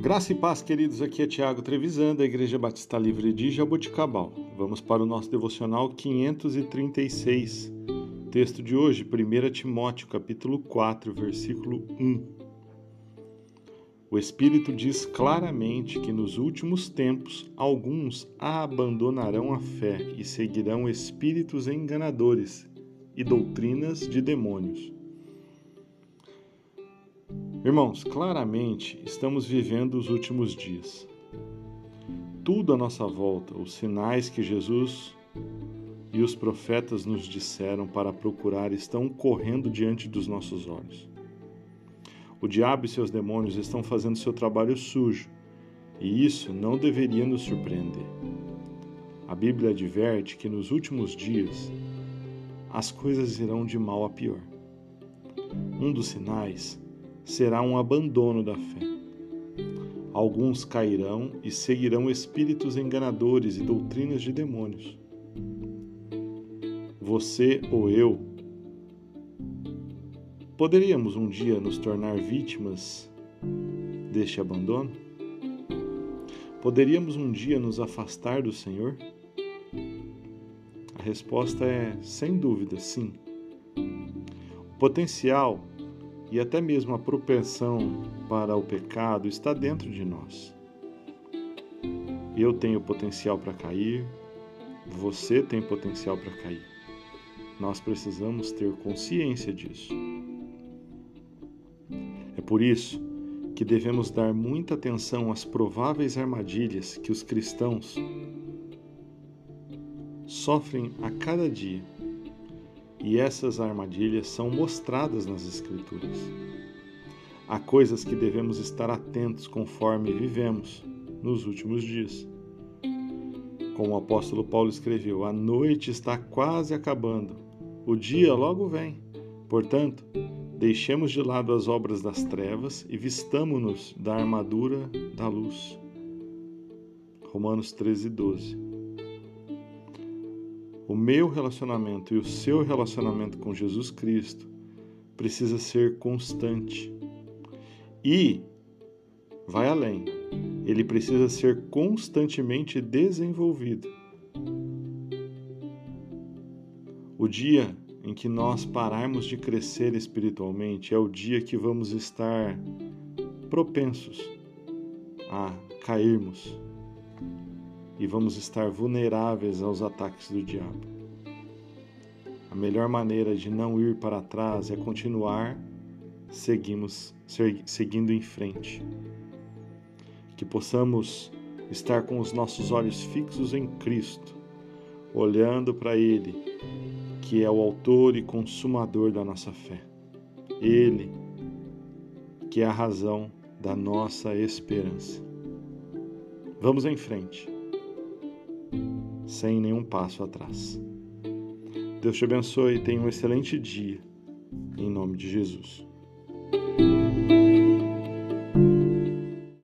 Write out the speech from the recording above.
Graça e paz, queridos. Aqui é Tiago Trevisan, da Igreja Batista Livre de Jaboticabal. Vamos para o nosso devocional 536. Texto de hoje, 1 Timóteo, capítulo 4, versículo 1. O Espírito diz claramente que nos últimos tempos alguns abandonarão a fé e seguirão espíritos enganadores e doutrinas de demônios Irmãos, claramente estamos vivendo os últimos dias. Tudo à nossa volta, os sinais que Jesus e os profetas nos disseram para procurar estão correndo diante dos nossos olhos. O diabo e seus demônios estão fazendo seu trabalho sujo, e isso não deveria nos surpreender. A Bíblia adverte que nos últimos dias as coisas irão de mal a pior. Um dos sinais será um abandono da fé. Alguns cairão e seguirão espíritos enganadores e doutrinas de demônios. Você ou eu poderíamos um dia nos tornar vítimas deste abandono? Poderíamos um dia nos afastar do Senhor? A resposta é sem dúvida sim. O potencial e até mesmo a propensão para o pecado está dentro de nós. Eu tenho potencial para cair, você tem potencial para cair. Nós precisamos ter consciência disso. É por isso que devemos dar muita atenção às prováveis armadilhas que os cristãos sofrem a cada dia e essas armadilhas são mostradas nas Escrituras. Há coisas que devemos estar atentos conforme vivemos nos últimos dias. Como o apóstolo Paulo escreveu, a noite está quase acabando, o dia logo vem. Portanto, deixemos de lado as obras das trevas e vistamo-nos da armadura da luz. Romanos 13, 12. O meu relacionamento e o seu relacionamento com Jesus Cristo precisa ser constante. E vai além. Ele precisa ser constantemente desenvolvido. O dia em que nós pararmos de crescer espiritualmente é o dia que vamos estar propensos a cairmos e vamos estar vulneráveis aos ataques do diabo. A melhor maneira de não ir para trás é continuar seguimos, seguindo em frente. Que possamos estar com os nossos olhos fixos em Cristo, olhando para Ele, que é o autor e consumador da nossa fé. Ele, que é a razão da nossa esperança. Vamos em frente sem nenhum passo atrás. Deus te abençoe e tenha um excelente dia, em nome de Jesus.